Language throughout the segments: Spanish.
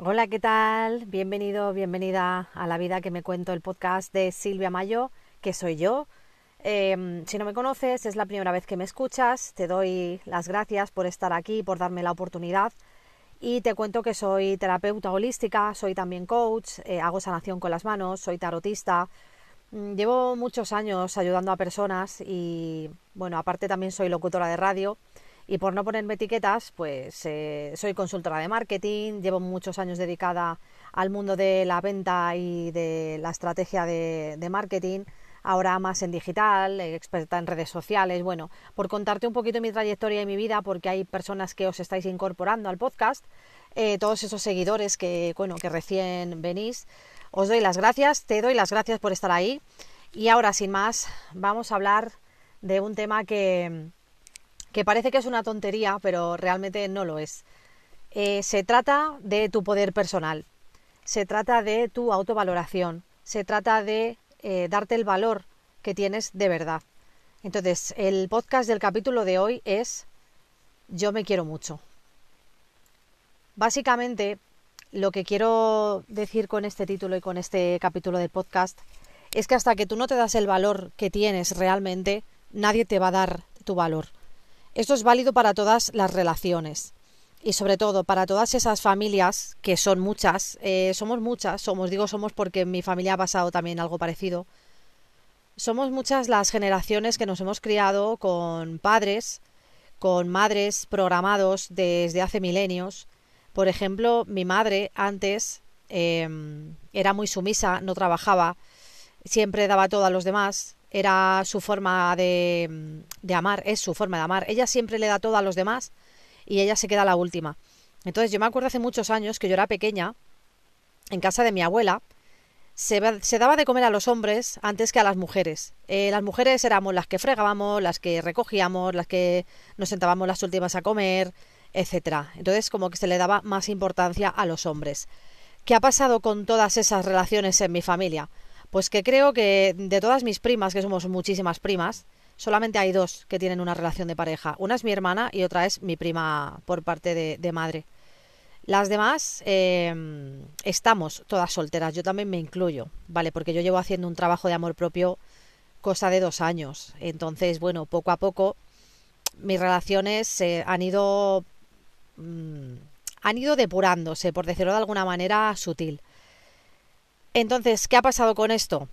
Hola, ¿qué tal? Bienvenido, bienvenida a La Vida que me cuento, el podcast de Silvia Mayo, que soy yo. Em, si no me conoces, es la primera vez que me escuchas, te doy las gracias por estar aquí, por darme la oportunidad y te cuento que soy terapeuta holística, soy también coach, eh, hago sanación con las manos, soy tarotista. Mm, llevo muchos años ayudando a personas y, bueno, aparte también soy locutora de radio y por no ponerme etiquetas, pues eh, soy consultora de marketing, llevo muchos años dedicada al mundo de la venta y de la estrategia de, marketing ahora más en digital, experta en redes sociales. Bueno, por contarte un poquito mi trayectoria y mi vida, porque hay personas que os estáis incorporando al podcast, eh, todos esos seguidores que, bueno, que recién venís, os doy las gracias, te doy las gracias por estar ahí. Y ahora, sin más, vamos a hablar de un tema que, que parece que es una tontería, pero realmente no lo es. Eh, se trata de tu poder personal, se trata de tu autovaloración, se trata de eh, darte el valor que tienes de verdad. Entonces, el podcast del capítulo de hoy es Yo me quiero mucho. Básicamente, lo que quiero decir con este título y con este capítulo del podcast es que hasta que tú no te das el valor que tienes realmente, nadie te va a dar tu valor. Esto es válido para todas las relaciones y sobre todo para todas esas familias, que son muchas, eh, somos muchas, somos, digo somos porque en mi familia ha pasado también algo parecido, somos muchas las generaciones que nos hemos criado con padres, con madres programados desde hace milenios. Por ejemplo, mi madre antes em, era muy sumisa, no trabajaba, siempre daba todo a los demás, era su forma de, de amar, es su forma de amar. Ella siempre le da todo a los demás y ella se queda la última. Entonces yo me acuerdo hace muchos años que yo era pequeña, en casa de mi abuela, se, daba de comer a los hombres antes que a las mujeres. Eh, las mujeres éramos las que fregábamos, las que recogíamos, las que nos sentábamos las últimas a comer, etcétera. Entonces como que se le daba más importancia a los hombres. ¿Qué ha pasado con todas esas relaciones en mi familia? Pues que creo que de todas mis primas, que somos muchísimas primas, solamente hay dos que tienen una relación de pareja. Una es mi hermana y otra es mi prima por parte de, madre. Las demás em, estamos todas solteras, yo también me incluyo, ¿vale? Porque yo llevo haciendo un trabajo de amor propio cosa de dos años. Entonces, bueno, poco a poco mis relaciones se han ido... Mm, han ido depurándose, por decirlo de alguna manera sutil. Entonces, ¿qué ha pasado con esto?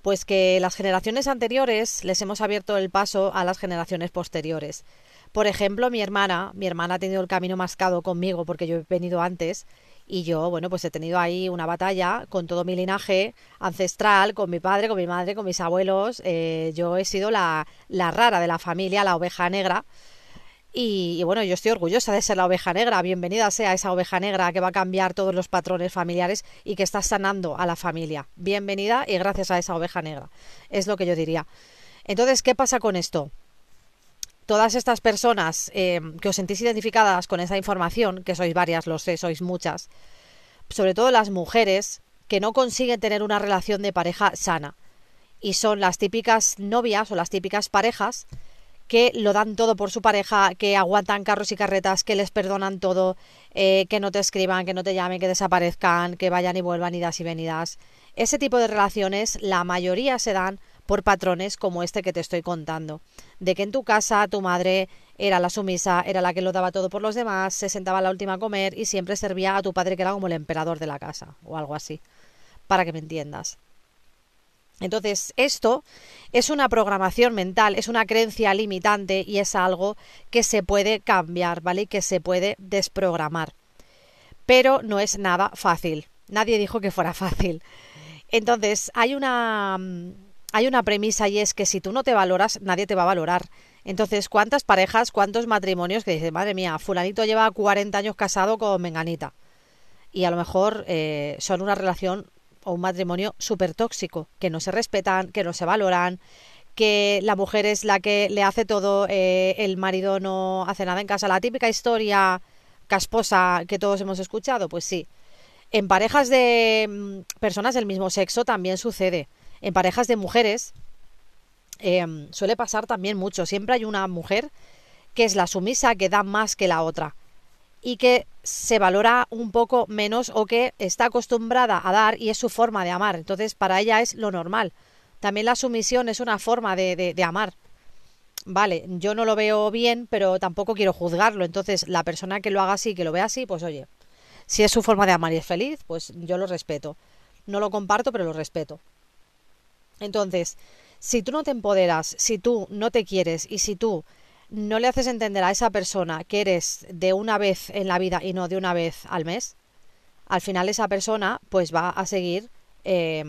Pues que las generaciones anteriores les hemos abierto el paso a las generaciones posteriores. Por ejemplo, mi hermana, mi hermana ha tenido el camino mascado conmigo porque yo he venido antes y yo, bueno, pues he tenido ahí una batalla con todo mi linaje ancestral, con mi padre, con mi madre, con mis abuelos. Eh, yo he sido la, la rara de la familia, la oveja negra y, bueno, yo estoy orgullosa de ser la oveja negra. Bienvenida sea esa oveja negra que va a cambiar todos los patrones familiares y que está sanando a la familia. Bienvenida y gracias a esa oveja negra. Es lo que yo diría. Entonces, ¿qué pasa con esto? Todas estas personas eh, que os sentís identificadas con esa información, que sois varias, lo sé, sois muchas, sobre todo las mujeres que no consiguen tener una relación de pareja sana. Y son las típicas novias o las típicas parejas que lo dan todo por su pareja, que aguantan carros y carretas, que les perdonan todo, eh, que no te escriban, que no te llamen, que desaparezcan, que vayan y vuelvan idas y venidas. Ese tipo de relaciones, la mayoría se dan por patrones como este que te estoy contando, de que en tu casa tu madre era la sumisa, era la que lo daba todo por los demás, se sentaba la última a comer y siempre servía a tu padre que era como el emperador de la casa o algo así, para que me entiendas. Entonces, esto es una programación mental, es una creencia limitante y es algo que se puede cambiar, ¿vale? Y que se puede desprogramar. Pero no es nada fácil. Nadie dijo que fuera fácil. Entonces, hay una mm, hay una premisa y es que si tú no te valoras, nadie te va a valorar. Entonces, ¿cuántas parejas, cuántos matrimonios que dicen, madre mía, fulanito lleva 40 años casado con menganita? Y a lo mejor eh, son una relación o un matrimonio súper tóxico, que no se respetan, que no se valoran, que la mujer es la que le hace todo, eh, el marido no hace nada en casa. La típica historia casposa que todos hemos escuchado, pues sí. En parejas de mm, personas del mismo sexo también sucede. En parejas de mujeres em, suele pasar también mucho. Siempre hay una mujer que es la sumisa que da más que la otra. Y que se valora un poco menos o que está acostumbrada a dar y es su forma de amar. Entonces, para ella es lo normal. También la sumisión es una forma de, de, amar. Vale, yo no lo veo bien, pero tampoco quiero juzgarlo. Entonces, la persona que lo haga así, que lo vea así, pues oye, si es su forma de amar y es feliz, pues yo lo respeto. No lo comparto, pero lo respeto. Entonces, si tú no te empoderas, si tú no te quieres y si tú no le haces entender a esa persona que eres de una vez en la vida y no de una vez al mes, al final esa persona pues va a seguir eh,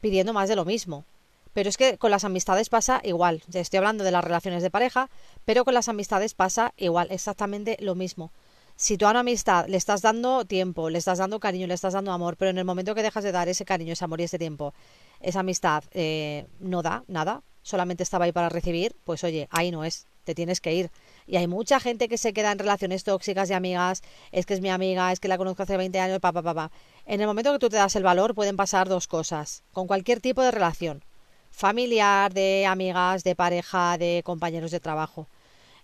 pidiendo más de lo mismo. Pero es que con las amistades pasa igual. Estoy hablando de las relaciones de pareja, pero con las amistades pasa igual, exactamente lo mismo. Si tú a una amistad le estás dando tiempo, le estás dando cariño, le estás dando amor, pero en el momento que dejas de dar ese cariño, ese amor y ese tiempo, esa amistad eh, no da nada, solamente estaba ahí para recibir, pues oye, ahí no es, te tienes que ir. Y hay mucha gente que se queda en relaciones tóxicas de amigas, es que es mi amiga, es que la conozco hace 20 años, papá, papá. Pa, pa. En el momento que tú te das el valor pueden pasar dos cosas, con cualquier tipo de relación, familiar, de amigas, de pareja, de compañeros de trabajo.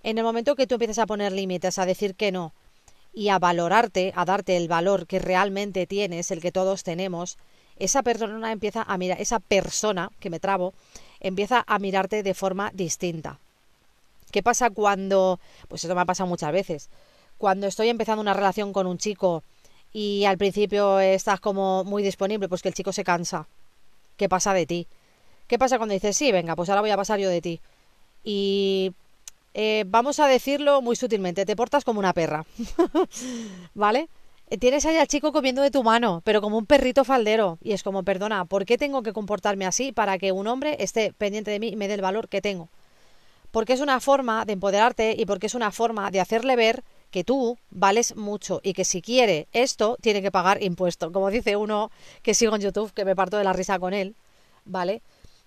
En el momento que tú empiezas a poner límites, a decir que no, y a valorarte, a darte el valor que realmente tienes, el que todos tenemos, esa persona empieza a mirar, esa persona, que me trabo, empieza a mirarte de forma distinta. ¿Qué pasa cuando, pues eso me ha pasado muchas veces, cuando estoy empezando una relación con un chico y al principio estás como muy disponible, pues que el chico se cansa. ¿Qué pasa de ti? ¿Qué pasa cuando dices, sí, venga, pues ahora voy a pasar yo de ti? Y eh, vamos a decirlo muy sutilmente, te portas como una perra, ¿vale? Eh, tienes ahí al chico comiendo de tu mano, pero como un perrito faldero. Y es como, perdona, ¿por qué tengo que comportarme así para que un hombre esté pendiente de mí y me dé el valor que tengo? Porque es una forma de empoderarte y porque es una forma de hacerle ver que tú vales mucho y que si quiere esto, tiene que pagar impuesto. Como dice uno que sigo en YouTube, que me parto de la risa con él, ¿vale?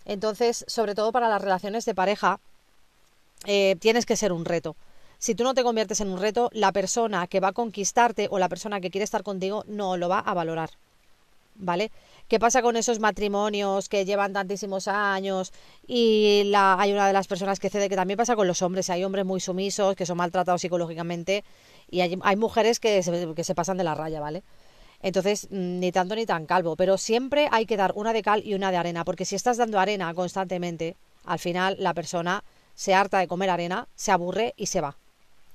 Entonces, sobre todo para las relaciones de pareja, eh, tienes que ser un reto. Si tú no te conviertes en un reto, la persona que va a conquistarte o la persona que quiere estar contigo no lo va a valorar. ¿Vale? ¿Qué pasa con esos matrimonios que llevan tantísimos años y hay una de las personas que cede, que también pasa con los hombres, hay hombres muy sumisos que son maltratados psicológicamente y hay, hay mujeres que se, que se pasan de la raya, ¿vale? Entonces, mm, ni tanto ni tan calvo, pero siempre hay que dar una de cal y una de arena, porque si estás dando arena constantemente, al final la persona se harta de comer arena, se aburre y se va.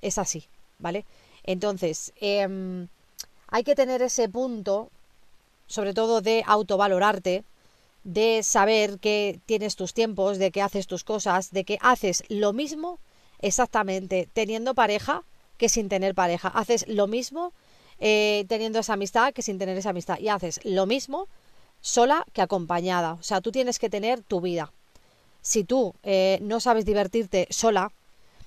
Es así, ¿vale? Entonces, eh, hay que tener ese punto, sobre todo de autovalorarte, de saber que tienes tus tiempos, de que haces tus cosas, de que haces lo mismo exactamente teniendo pareja que sin tener pareja. Haces lo mismo eh, teniendo esa amistad que sin tener esa amistad. Y haces lo mismo sola que acompañada. O sea, tú tienes que tener tu vida si tú eh, no sabes divertirte sola,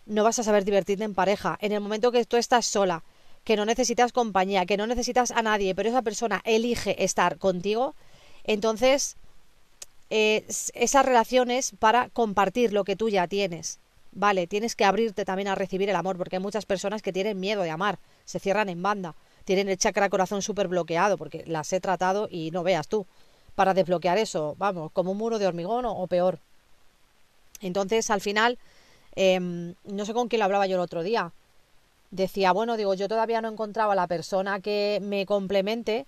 no vas a saber divertirte en pareja. En el momento que tú estás sola, que no necesitas compañía, que no necesitas a nadie, pero esa persona elige estar contigo, entonces eh, esa relación es para compartir lo que tú ya tienes. Vale, tienes que abrirte también a recibir el amor, porque hay muchas personas que tienen miedo de amar, se cierran en banda, tienen el chakra corazón súper bloqueado, porque las he tratado y no veas tú. Para desbloquear eso, vamos, como un muro de hormigón o, peor. Entonces, al final, eh, no sé con quién lo hablaba yo el otro día. Decía, bueno, digo, yo todavía no encontraba la persona que me complemente,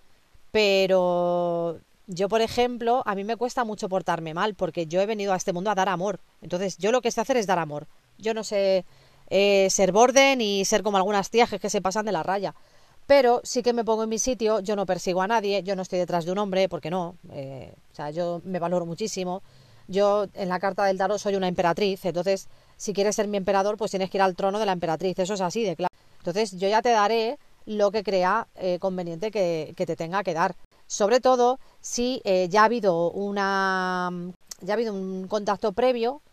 pero yo, por ejemplo, a mí me cuesta mucho portarme mal, porque yo he venido a este mundo a dar amor. Entonces, yo lo que sé hacer es dar amor. Yo no sé eh, ser borde ni ser como algunas tías que se pasan de la raya. Pero sí que me pongo en mi sitio, yo no persigo a nadie, yo no estoy detrás de un hombre, porque no. Eh, o sea, yo me valoro muchísimo. Yo en la carta del tarot soy una emperatriz, entonces si quieres ser mi emperador, pues tienes que ir al trono de la emperatriz, eso es así de claro. Entonces yo ya te daré lo que crea eh, conveniente que, te tenga que dar. Sobre todo si eh, ya ha habido una ya ha habido un contacto previo.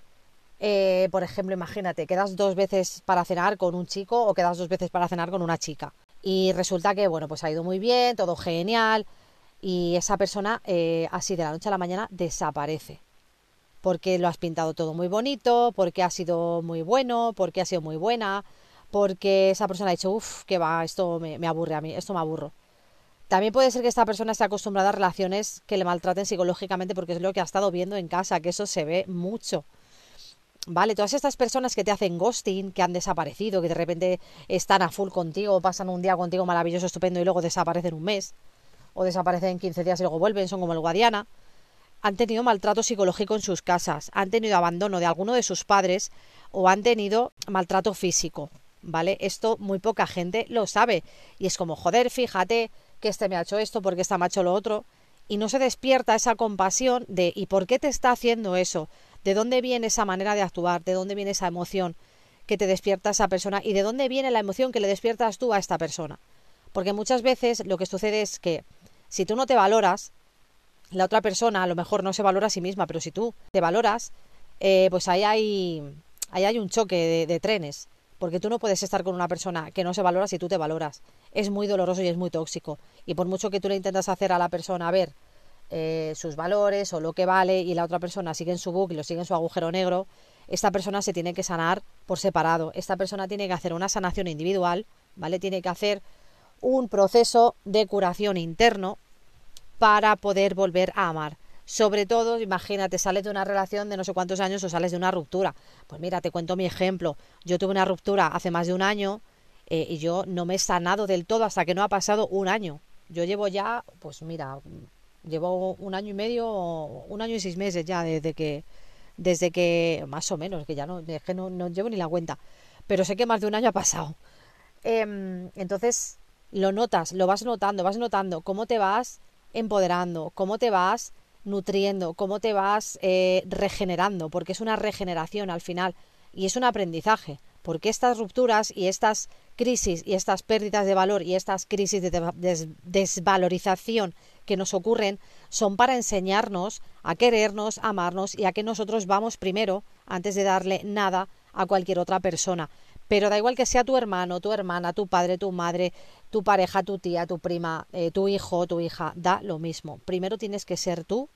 Eh, por ejemplo, imagínate, quedas dos veces para cenar con un chico o quedas dos veces para cenar con una chica. Y resulta que, bueno, pues ha ido muy bien, todo genial, y esa persona así de la noche a la mañana desaparece porque lo has pintado todo muy bonito, porque ha sido muy bueno, porque ha sido muy buena, porque esa persona ha dicho, uff, que va, esto me, aburre a mí, esto me aburro. También puede ser que esta persona esté acostumbrada a relaciones que le maltraten psicológicamente porque es lo que ha estado viendo en casa, que eso se ve mucho. ¿vale? Todas estas personas que te hacen ghosting, que han desaparecido, que de repente están a full contigo, pasan un día contigo maravilloso, estupendo y luego desaparecen un mes, o desaparecen 15 días y luego vuelven, son como el Guadiana, han tenido maltrato psicológico en sus casas, han tenido abandono de alguno de sus padres o han tenido maltrato físico, ¿vale? Esto muy poca gente lo sabe y es como, joder, fíjate que este me ha hecho esto, porque este me ha hecho lo otro, y no se despierta esa compasión de ¿y por qué te está haciendo eso? ¿De dónde viene esa manera de actuar? ¿De dónde viene esa emoción que te despierta esa persona? ¿Y de dónde viene la emoción que le despiertas tú a esta persona? Porque muchas veces lo que sucede es que si tú no te valoras, la otra persona a lo mejor no se valora a sí misma, pero si tú te valoras, eh, pues ahí hay, ahí hay un choque de, trenes. Porque tú no puedes estar con una persona que no se valora si tú te valoras. Es muy doloroso y es muy tóxico. Y por mucho que tú le intentas hacer a la persona ver eh, sus valores o lo que vale y la otra persona sigue en su y lo sigue en su agujero negro, esta persona se tiene que sanar por separado. Esta persona tiene que hacer una sanación individual, ¿vale? Tiene que hacer un proceso de curación interno para poder volver a amar. Sobre todo, imagínate, sales de una relación de no sé cuántos años o sales de una ruptura. Pues mira, te cuento mi ejemplo. Yo tuve una ruptura hace más de un año eh, y yo no me he sanado del todo hasta que no ha pasado un año. Yo llevo ya, pues mira, Llevo un año y medio, un año y seis meses ya desde que, desde que, más o menos, que ya no, es que no, no llevo ni la cuenta, pero sé que más de un año ha pasado. Em, entonces, lo notas, lo vas notando, vas notando cómo te vas empoderando, cómo te vas nutriendo, cómo te vas eh, regenerando, porque es una regeneración al final y es un aprendizaje, porque estas rupturas y estas crisis y estas pérdidas de valor y estas crisis de desvalorización que nos ocurren son para enseñarnos a querernos, amarnos y a que nosotros vamos primero antes de darle nada a cualquier otra persona. Pero da igual que sea tu hermano, tu hermana, tu padre, tu madre, tu pareja, tu tía, tu prima, eh, tu hijo, tu hija, da lo mismo. Primero tienes que ser tú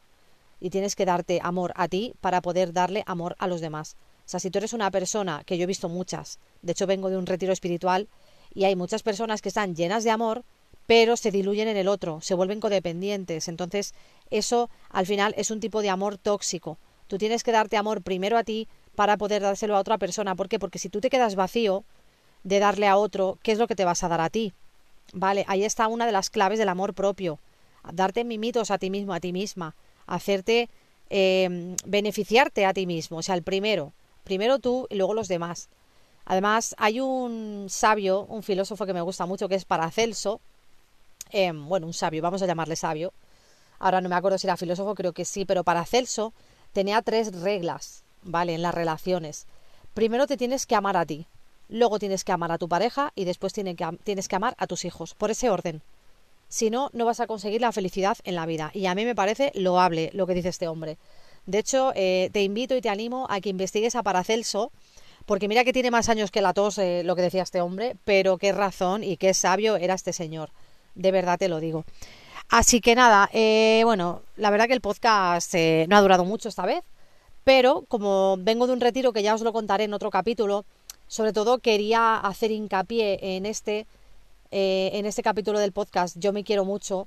y tienes que darte amor a ti para poder darle amor a los demás. O sea, si tú eres una persona, que yo he visto muchas, de hecho vengo de un retiro espiritual y hay muchas personas que están llenas de amor, pero se diluyen en el otro, se vuelven codependientes. Entonces, eso al final es un tipo de amor tóxico. Tú tienes que darte amor primero a ti para poder dárselo a otra persona. ¿Por qué? Porque si tú te quedas vacío de darle a otro, ¿qué es lo que te vas a dar a ti? Vale, ahí está una de las claves del amor propio. Darte mimitos a ti mismo, a ti misma. Hacerte em, beneficiarte a ti mismo. O sea, el primero. Primero tú y luego los demás. Además, hay un sabio, un filósofo que me gusta mucho, que es Paracelso, Em, bueno, un sabio, vamos a llamarle sabio. Ahora no me acuerdo si era filósofo, creo que sí, pero para Celso tenía tres reglas, ¿vale? En las relaciones. Primero te tienes que amar a ti, luego tienes que amar a tu pareja y después tienes que, tienes que amar a tus hijos, por ese orden. Si no, no vas a conseguir la felicidad en la vida. Y a mí me parece loable lo que dice este hombre. De hecho, eh, te invito y te animo a que investigues a Paracelso, porque mira que tiene más años que la tos eh, lo que decía este hombre, pero qué razón y qué sabio era este señor de verdad te lo digo. Así que nada, eh, bueno, la verdad que el podcast eh, no ha durado mucho esta vez, pero como vengo de un retiro que ya os lo contaré en otro capítulo, sobre todo quería hacer hincapié en este, eh, en este capítulo del podcast, yo me quiero mucho,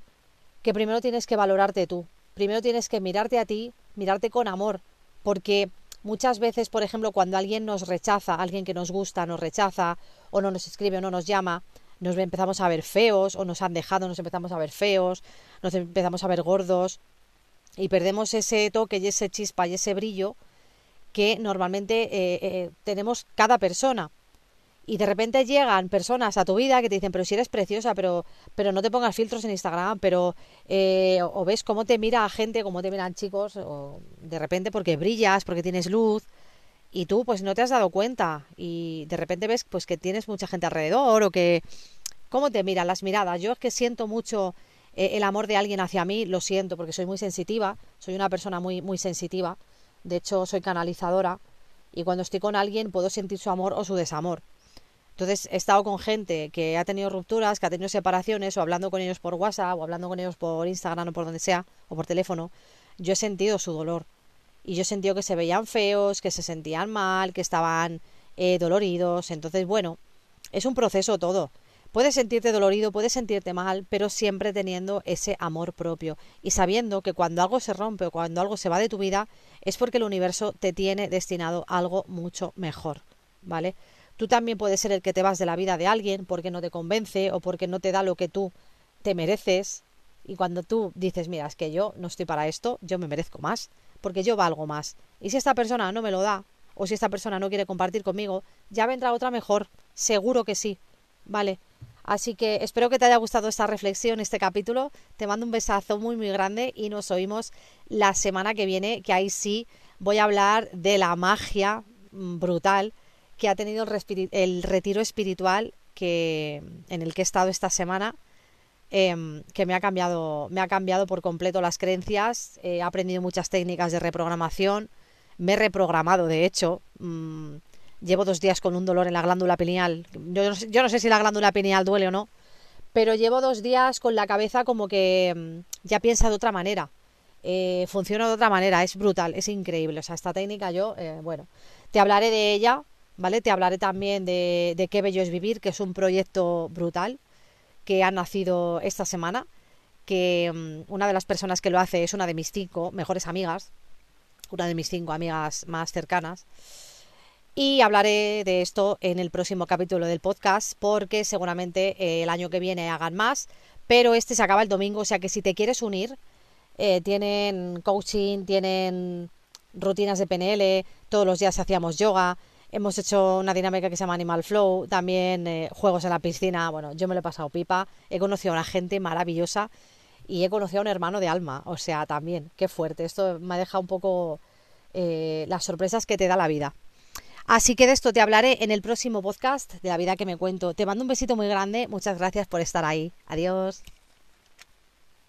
que primero tienes que valorarte tú, primero tienes que mirarte a ti, mirarte con amor, porque muchas veces, por ejemplo, cuando alguien nos rechaza, alguien que nos gusta nos rechaza, o no nos escribe o no nos llama, nos empezamos a ver feos o nos han dejado, nos empezamos a ver feos, nos empezamos a ver gordos y perdemos ese toque y ese chispa y ese brillo que normalmente eh, eh, tenemos cada persona. Y de repente llegan personas a tu vida que te dicen, pero si eres preciosa, pero, pero no te pongas filtros en Instagram, pero eh, o ves cómo te mira gente, cómo te miran chicos, o de repente porque brillas, porque tienes luz, y tú pues no te has dado cuenta y de repente ves pues que tienes mucha gente alrededor o que cómo te miran las miradas. Yo es que siento mucho eh, el amor de alguien hacia mí, lo siento porque soy muy sensitiva, soy una persona muy muy sensitiva. De hecho, soy canalizadora y cuando estoy con alguien puedo sentir su amor o su desamor. Entonces, he estado con gente que ha tenido rupturas, que ha tenido separaciones, o hablando con ellos por WhatsApp, o hablando con ellos por Instagram o por donde sea, o por teléfono. Yo he sentido su dolor y yo sentí que se veían feos, que se sentían mal, que estaban eh, doloridos. Entonces, bueno, es un proceso todo. Puedes sentirte dolorido, puedes sentirte mal, pero siempre teniendo ese amor propio y sabiendo que cuando algo se rompe o cuando algo se va de tu vida es porque el universo te tiene destinado algo mucho mejor, ¿vale? Tú también puedes ser el que te vas de la vida de alguien porque no te convence o porque no te da lo que tú te mereces. Y cuando tú dices, mira, es que yo no estoy para esto, yo me merezco más, porque yo valgo más. Y si esta persona no me lo da, o si esta persona no quiere compartir conmigo, ya vendrá otra mejor, seguro que sí. Vale. Así que espero que te haya gustado esta reflexión, este capítulo. Te mando un besazo muy, muy grande y nos oímos la semana que viene, que ahí sí voy a hablar de la magia mm, brutal que ha tenido el, retiro espiritual que, en el que he estado esta semana, em, que me ha, cambiado, me ha cambiado por completo las creencias, he aprendido muchas técnicas de reprogramación, me he reprogramado, de hecho, mm, llevo dos días con un dolor en la glándula pineal, yo no, sé, si la glándula pineal duele o no, pero llevo dos días con la cabeza como que mm, ya piensa de otra manera. Eh, funciona de otra manera, es brutal, es increíble. O sea, esta técnica yo, eh, bueno, te hablaré de ella ¿vale? Te hablaré también de, de Qué Bello es Vivir, que es un proyecto brutal que ha nacido esta semana, que mm, una de las personas que lo hace es una de mis cinco mejores amigas, una de mis cinco amigas más cercanas. Y hablaré de esto en el próximo capítulo del podcast, porque seguramente eh, el año que viene hagan más, pero este se acaba el domingo, o sea que si te quieres unir, eh, tienen coaching, tienen rutinas de PNL, todos los días hacíamos yoga, Hemos hecho una dinámica que se llama Animal Flow, también eh, juegos en la piscina. Bueno, yo me lo he pasado pipa. He conocido a una gente maravillosa y he conocido a un hermano de alma. O sea, también, qué fuerte. Esto me ha dejado un poco las sorpresas que te da la vida. Así que de esto te hablaré en el próximo podcast de la vida que me cuento. Te mando un besito muy grande. Muchas gracias por estar ahí. Adiós.